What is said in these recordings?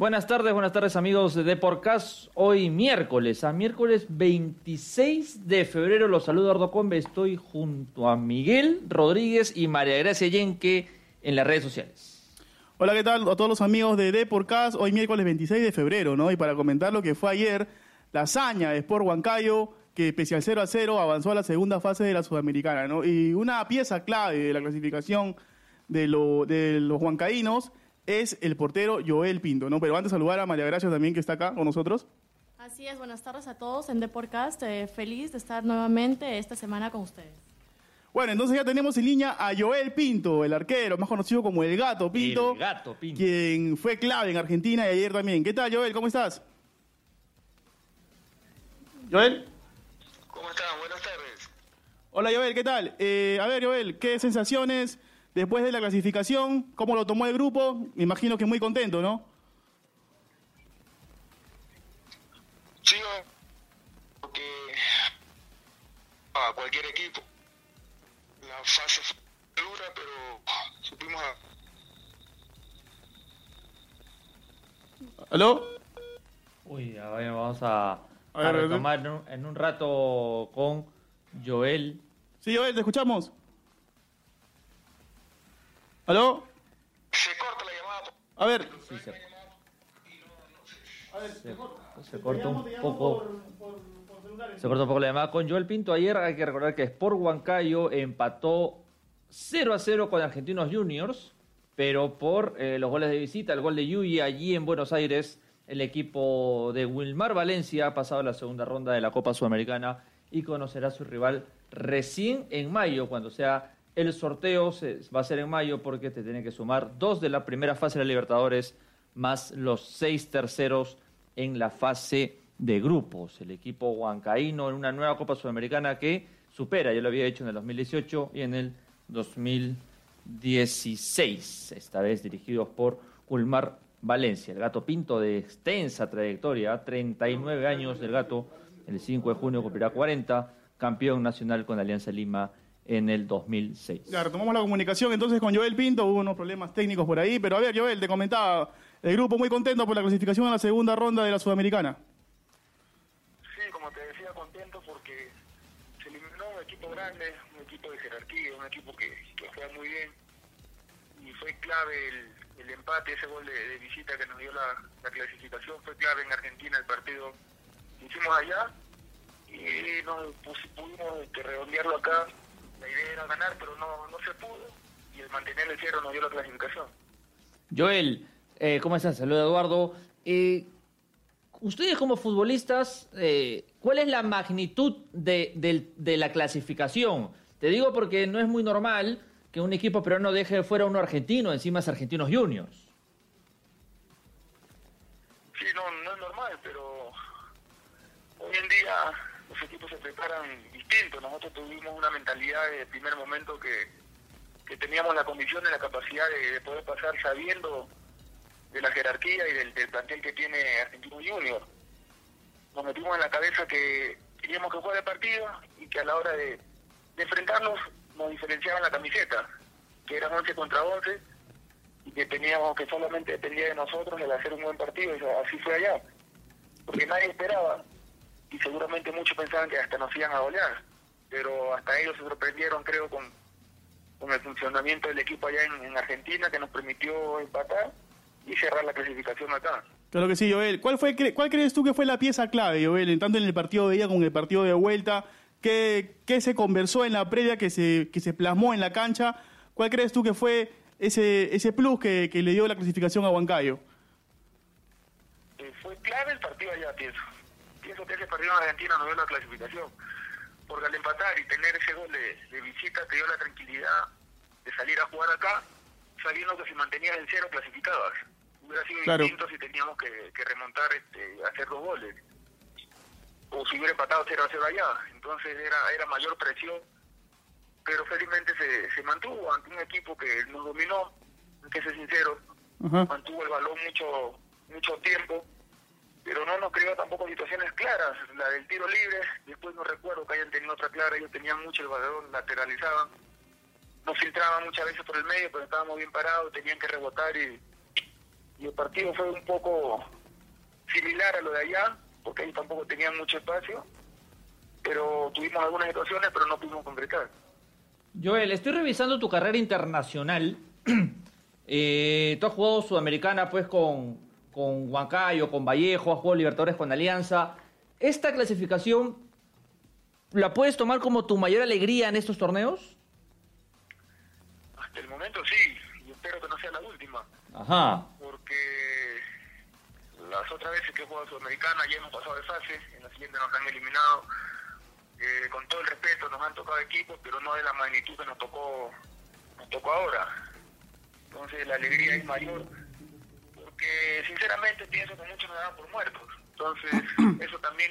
Buenas tardes, buenas tardes amigos de Deporcast. Hoy miércoles, a miércoles 26 de febrero, los saludo Ardo Combe. Estoy junto a Miguel Rodríguez y María Gracia Yenque en las redes sociales. Hola, ¿qué tal a todos los amigos de Deporcast? Hoy miércoles 26 de febrero, ¿no? Y para comentar lo que fue ayer, la hazaña de Sport Huancayo, que pese al 0 a 0 avanzó a la segunda fase de la Sudamericana, ¿no? Y una pieza clave de la clasificación de, de los huancaínos es el portero Joel Pinto, ¿no? Pero antes saludar a María Gracia también, que está acá con nosotros. Así es, buenas tardes a todos en Deporcast. Eh, feliz de estar nuevamente esta semana con ustedes. Bueno, entonces ya tenemos en línea a Joel Pinto, el arquero, más conocido como el Gato Pinto. El Gato Pinto. Quien fue clave en Argentina y ayer también. ¿Qué tal, Joel? ¿Cómo estás? Joel. ¿Cómo están? Buenas tardes. Hola, Joel, ¿qué tal? Eh, a ver, Joel, ¿qué sensaciones después de la clasificación? ¿Cómo lo tomó el grupo? Me imagino que muy contento, ¿no? Sí, porque a cualquier equipo la fase fue dura, pero supimos a... ¿Aló? Uy, a ver, vamos a, A a ver, retomar en un, en un rato con Joel. Sí, Joel, te escuchamos. ¿Aló? Se corta la llamada. A ver. Sí, se, se- se corta un poco. Se corta un poco la llamada con Joel Pinto. Ayer hay que recordar que Sport Huancayo empató 0 a 0 con Argentinos Juniors, pero por eh, los goles de visita, el gol de Yuyi allí en Buenos Aires, el equipo de Wilmar Valencia ha pasado a la segunda ronda de la Copa Sudamericana y conocerá a su rival recién en mayo, cuando sea el sorteo, se- va a ser en mayo porque te tienen que sumar dos de la primera fase de la Libertadores más los seis terceros en la fase de grupos. El equipo huancaíno en una nueva Copa Sudamericana que supera, ya lo había hecho en el 2018 y en el 2016, esta vez dirigidos por Ulmar Valencia. El gato pinto de extensa trayectoria, 39 años del gato, el 5 de junio cumplirá 40, campeón nacional con Alianza Lima en el 2006. Ya, retomamos la comunicación entonces con Joel Pinto, hubo unos problemas técnicos por ahí, pero a ver, Joel, te comentaba, el grupo muy contento por la clasificación a la segunda ronda de la Sudamericana. Sí, como te decía, contento porque se eliminó un equipo grande, un equipo de jerarquía, un equipo que, que juega muy bien. Y fue clave el, el empate, ese gol de, de visita que nos dio la, la clasificación, fue clave en Argentina el partido que hicimos allá. Y nos pus- pudimos este, redondearlo acá. La idea era ganar, pero no, no se pudo. Y el mantener el cero nos dio la clasificación. Joel, eh, ¿cómo estás? Saludos, Eduardo. Eh, ustedes como futbolistas, eh, ¿cuál es la magnitud de, del- de la clasificación? Te digo porque no es muy normal que un equipo peruano deje fuera a uno argentino, encima es Argentinos Juniors. Sí, no, no es normal, pero hoy en día los equipos se preparan Nosotros tuvimos una mentalidad de primer momento que, que teníamos la condición y la capacidad de, de poder pasar sabiendo de la jerarquía y del, del plantel que tiene Argentino Junior. Nos metimos en la cabeza que teníamos que jugar el partido y que a la hora de, enfrentarnos nos diferenciaban la camiseta, que eran 11 contra 11 y que teníamos que solamente dependía de nosotros el hacer un buen partido, así fue allá. Porque nadie esperaba, y seguramente muchos pensaban que hasta nos iban a golear, pero hasta ellos se sorprendieron, creo, con, con el funcionamiento del equipo allá en, en Argentina, que nos permitió empatar y cerrar la clasificación acá. Claro que sí, Joel. ¿Cuál, fue, cre- ¿Cuál crees tú que fue la pieza clave, Joel, tanto en el partido de ida como en el partido de vuelta? ¿Qué, qué se conversó en la previa que se, que se plasmó en la cancha? ¿Cuál crees tú que fue ese, ese plus que, que le dio la clasificación a Huancayo? Eh, fue clave el partido allá, pienso. Pienso que partido en Argentina nos dio la clasificación. Porque al empatar y tener ese gol de, de visita te dio la tranquilidad de salir a jugar acá, sabiendo que si mantenías en cero clasificabas. Hubiera sido Claro. distinto si teníamos que, que remontar, este, hacer dos goles. o si hubiera empatado 0 a 0 allá. Entonces era, era mayor presión, pero felizmente se, se mantuvo ante un equipo que nos dominó, que ser sincero, mantuvo el balón mucho, mucho tiempo, pero no nos creó tampoco situaciones claras. La del tiro libre, después no recuerdo que hayan tenido otra clara, ellos tenían mucho el balón, lateralizaban, nos filtraban muchas veces por el medio, pero estábamos bien parados, tenían que rebotar y, el partido fue un poco similar a lo de allá, porque ahí tampoco tenían mucho espacio, pero tuvimos algunas situaciones, pero no pudimos concretar. Joel, estoy revisando tu carrera internacional. eh, tú has jugado Sudamericana pues con, con Huancayo, con Vallejo, has jugado Libertadores con Alianza. ¿Esta clasificación la puedes tomar como tu mayor alegría en estos torneos? Hasta el momento sí, y espero que no sea la última. Ajá. Porque las otras veces que he jugado Sudamericana ya hemos pasado de fase, en la siguiente nos han eliminado. Eh, con todo el respeto nos han tocado equipos, pero no de la magnitud que nos tocó, nos tocó ahora. Entonces la alegría es mayor, porque sinceramente pienso que muchos nos dan por muertos. Entonces eso también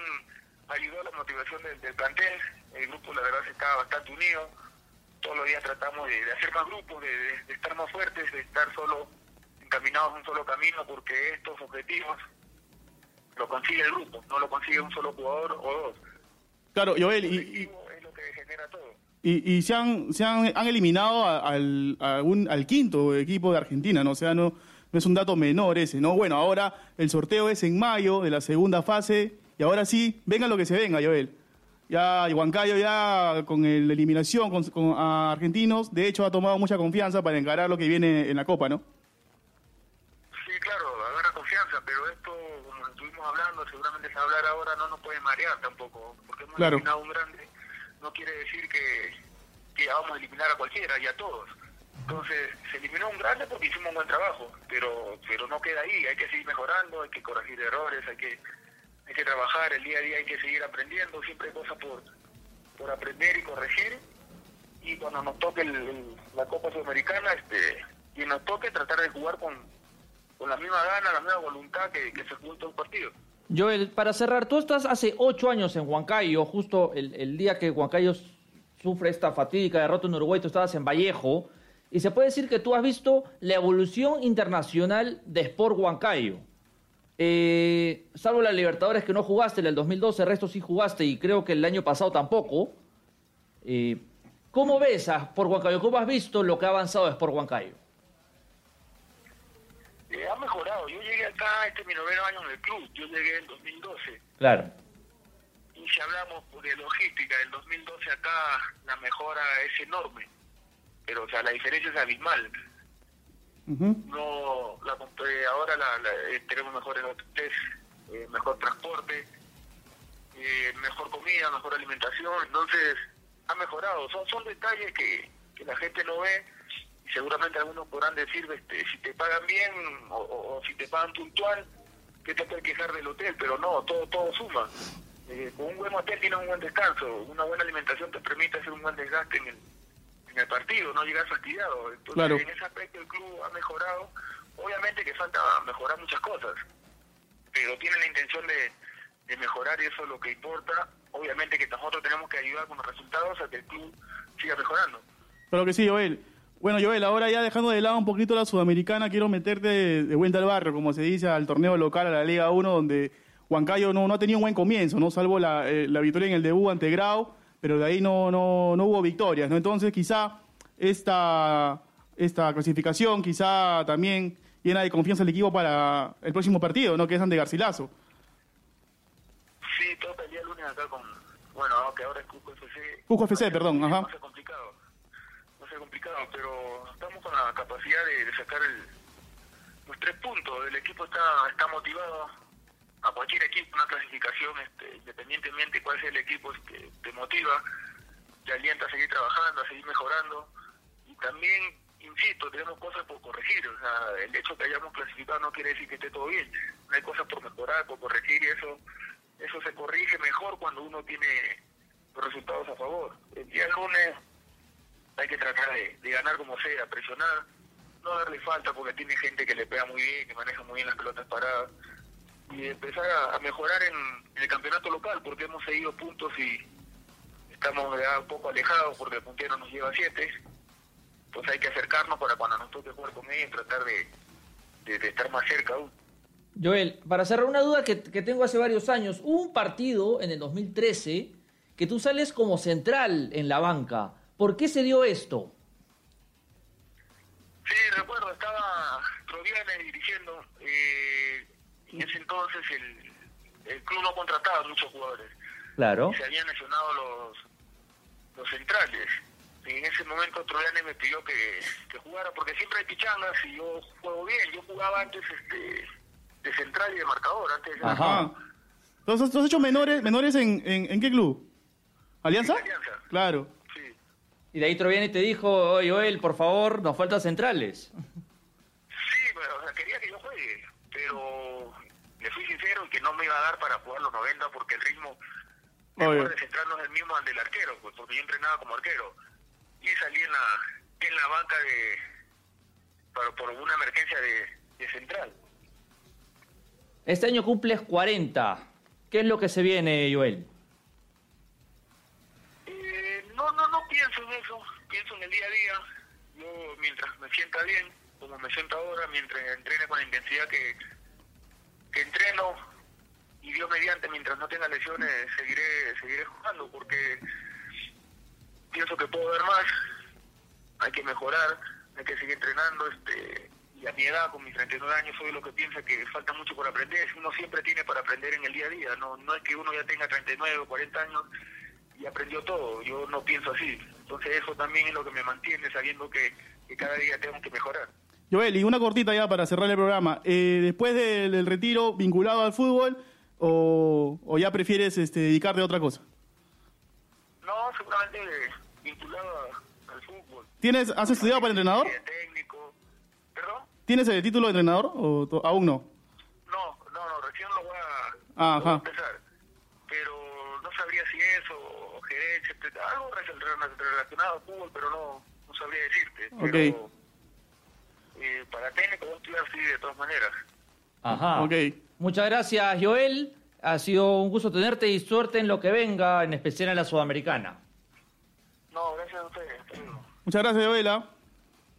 ayudó a la motivación del, del plantel. El grupo la verdad se estaba bastante unido. Todos los días tratamos de, de hacer más grupos, de, de, de estar más fuertes, de estar solo encaminados en un solo camino, porque estos objetivos lo consigue el grupo, no lo consigue un solo jugador o dos. Claro, Joel, El y, objetivo es lo que genera todo. y, y se, han, se han, han eliminado a- al, a un- al quinto equipo de Argentina, ¿no? O sea, no, no es un dato menor ese, ¿no? Bueno, ahora el sorteo es en mayo de la segunda fase y ahora sí, venga lo que se venga, Joel. Ya Huancayo ya con el- la eliminación con, con- a argentinos, de hecho ha tomado mucha confianza para encarar lo que viene en la Copa, ¿no? Sí, claro, agarra confianza, pero esto, como estuvimos hablando, seguramente se hablar ahora, no nos puede marear tampoco, porque hemos Claro. eliminado un grande, no quiere decir que, que vamos a eliminar a cualquiera y a todos. Entonces, se eliminó un grande porque hicimos un buen trabajo, pero pero no queda ahí, hay que seguir mejorando, hay que corregir errores, hay que hay que trabajar, el día a día hay que seguir aprendiendo, siempre hay cosas por, por aprender y corregir, y cuando nos toque el- la Copa Sudamericana, este, y nos toque tratar de jugar con, con la misma gana, la misma voluntad que, se jugó en todo el partido. Joel, para cerrar, tú estás hace ocho años en Huancayo, justo el, el día que Huancayo sufre esta fatídica derrota en Uruguay, tú estabas en Vallejo, y se puede decir que tú has visto la evolución internacional de Sport Huancayo. Eh, salvo la Libertadores que no jugaste en el 2012, el resto sí jugaste y creo que el año pasado tampoco. Eh, ¿Cómo ves a Sport Huancayo? ¿Cómo has visto lo que ha avanzado Sport Huancayo? Eh, ha mejorado, yo llegué acá, este es mi noveno año en el club, yo llegué en 2012, Claro. y si hablamos de logística, del 2012 acá la mejora es enorme, pero o sea, la diferencia es abismal. No la eh, ahora la, la- eh, tenemos mejores hoteles, eh, mejor transporte, eh, mejor comida, mejor alimentación, entonces ha mejorado. Son son detalles que, que la gente no ve y seguramente algunos podrán decir, este, si te pagan bien o, o- o si te pagan puntual, ¿qué te puedes quejar del hotel? Pero no, todo todo suma. Eh, con un buen hotel tienes un buen descanso, una buena alimentación te permite hacer un buen desgaste en el, en el partido, no llegar fastidiado. Entonces, Claro. en ese aspecto el club ha mejorado. Obviamente que falta mejorar muchas cosas, pero tiene la intención de, de mejorar y eso es lo que importa. Obviamente que nosotros tenemos que ayudar con los resultados a que el club siga mejorando. Claro que sí, Joel. Bueno, Joel, ahora ya dejando de lado un poquito la sudamericana, quiero meterte de, de vuelta al barrio, como se dice, al torneo local, a la Liga 1, donde Huancayo no, no ha tenido un buen comienzo, ¿no? Salvo la, eh, la victoria en el debut ante Grau, pero de ahí no, no, no hubo victorias, ¿no? Entonces, quizá esta, esta clasificación, quizá también llena de confianza el equipo para el próximo partido, ¿no? Que es ante Garcilaso. Sí, toca el día lunes acá con, bueno, aunque ahora es Cusco FC. Cusco FC, perdón, ajá. Va a ser complicado, va a ser complicado, pero estamos con la capacidad de, de sacar el, los tres puntos. El equipo está, está motivado a cualquier equipo, una clasificación, este, independientemente cuál sea el equipo, este, te motiva, te alienta a seguir trabajando, a seguir mejorando. Y también, insisto, tenemos cosas por corregir. O sea, el hecho de que hayamos clasificado no quiere decir que esté todo bien. Hay cosas por mejorar, por corregir y eso, eso se corrige mejor cuando uno tiene los resultados a favor. El día lunes hay que tratar de, de ganar como sea, presionar, no darle falta porque tiene gente que le pega muy bien, que maneja muy bien las pelotas paradas. Y empezar a, a mejorar en, en el campeonato local, porque hemos seguido puntos y estamos ya un poco alejados porque el puntero nos lleva siete. Entonces hay que acercarnos para cuando nos toque jugar con ellos tratar de, de, de estar más cerca aún. Joel, para cerrar una duda que, que tengo hace varios años, hubo un partido en el 2013 que tú sales como central en la banca. ¿Por qué se dio esto? Sí, recuerdo, estaba Troviane dirigiendo. En ese entonces el, el club no contrataba muchos jugadores. Claro. Se habían lesionado los, los centrales. Y en ese momento Troviane me pidió que, que jugara, porque siempre hay pichangas y yo juego bien. Yo jugaba antes este de central y de marcador. antes de Ajá. Entonces, ¿tú has hecho menores, menores en, en, en qué club? ¿Alianza? Alianza. Claro. Sí. Y de ahí Troviani te dijo, oye Joel, por favor, nos faltan centrales. Sí, pero, o sea, quería que yo juegue, pero le fui sincero en que no me iba a dar para jugar los 90 porque el ritmo de central no es el mismo al del arquero, pues, porque yo entrenaba como arquero. Y salí en la, en la banca de para, por una emergencia de, de central. Este año cumples 40. ¿Qué es lo que se viene, Joel? Eh, no, no, no pienso en eso, pienso en el día a día. Yo, mientras me sienta bien, como me siento ahora, mientras entrene con la intensidad que mientras no tenga lesiones, seguiré seguiré jugando, porque pienso que puedo ver más, hay que mejorar, hay que seguir entrenando, este y a mi edad, con mis 39 años, soy lo que piensa que falta mucho por aprender. Uno siempre tiene para aprender en el día a día, no, no es que uno ya tenga 39 o 40 años y aprendió todo. Yo no pienso así. Entonces eso también es lo que me mantiene sabiendo que, que cada día tengo que mejorar. Joel, y una cortita ya para cerrar el programa. Eh, después del retiro, vinculado al fútbol, o, o ya prefieres este, dedicarte a otra cosa? No, seguramente vinculado al fútbol. ¿Tienes, ¿Has estudiado para entrenador? Técnico. ¿Perdón? ¿Tienes el título de entrenador o to- aún no? No, no, no, recién lo voy a, Ah, voy a empezar. Pero no sabría si eso, o gerencia, algo rel- relacionado al fútbol, pero no, no sabría decirte. Ok. Pero eh, para técnico voy a estudiar sí, de todas maneras. Ajá. Ok. Muchas gracias, Joel. Ha sido un gusto tenerte y suerte en lo que venga, en especial en la Sudamericana. No, gracias a ustedes. Muchas gracias, Joel. ¿ah?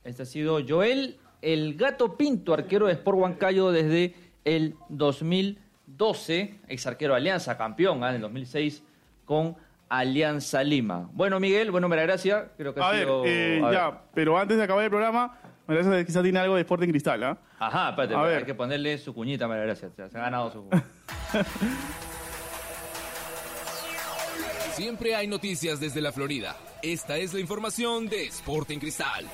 Este ha sido Joel, el gato Pinto, arquero de Sport Huancayo desde el 2012, ex arquero de Alianza, campeón ¿ah? en el 2006 con Alianza Lima. Bueno, Miguel, bueno, María Gracia, creo que ha A ver, sido... eh, a ver. ya, pero antes de acabar el programa, María Gracia quizás tiene algo de Sporting Cristal, ¿ah? Ajá, espérate, A ver. hay que ponerle su cuñita, María Gracia, se ha ganado su... Siempre hay noticias desde la Florida. Esta es la información de Sporting Cristal.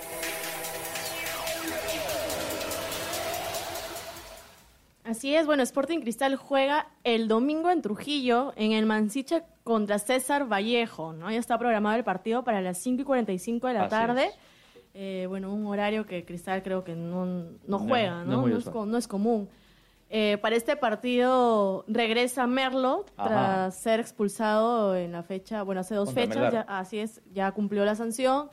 Así es, bueno, Sporting Cristal juega el domingo en Trujillo, en el Mansiche contra César Vallejo, ¿no? Ya está programado el partido para las 5 y 45 de la Así tarde. es. Eh, bueno, un horario que Cristal creo que no, no juega, no ¿no? No es, no es común. Eh, para este partido regresa Merlo Ajá. tras ser expulsado en la fecha, bueno, hace dos Contra fechas, ya- así es, ya cumplió la sanción.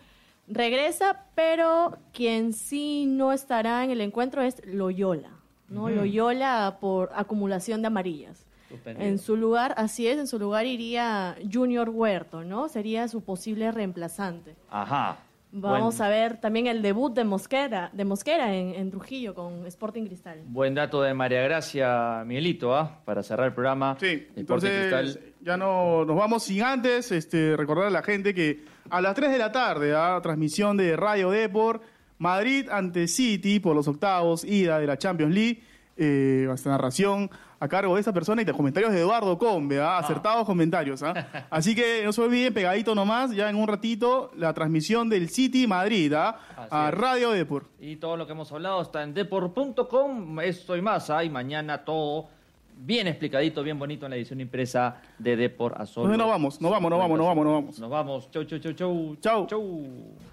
Regresa, pero quien sí no estará en el encuentro es Loyola, ¿no? Loyola por acumulación de amarillas. Suspendido. En su lugar, así es, en su lugar iría Junior Huerto, ¿no? Sería su posible reemplazante. Ajá. Vamos Buen- a ver también el debut de Mosquera, de Mosquera en, en Trujillo con Sporting Cristal. Buen dato de María Gracia, Miguelito, ¿ah? Para cerrar el programa. Sí, Deporte entonces Cristal. ya no nos vamos sin antes este, recordar a la gente que a las 3 de la tarde, ¿ah? transmisión de Radio Deport, Madrid ante City por los octavos, ida de la Champions League, eh, esta narración a cargo de esta persona y de comentarios de Eduardo Combe, ¿ah? acertados comentarios. ¿ah? Así que no se olviden, pegadito nomás, ya en un ratito, la transmisión del City Madrid ¿ah? A. Radio Deport. Y todo lo que hemos hablado está en depor.com. Esto y más. ¿ah? Y mañana todo bien explicadito, bien bonito en la edición impresa de Depor a solo Entonces nos vamos, nos vamos, nos vamos, nos vamos, nos vamos. Nos vamos. Chau, chau, chau, chau. Chau. Chau.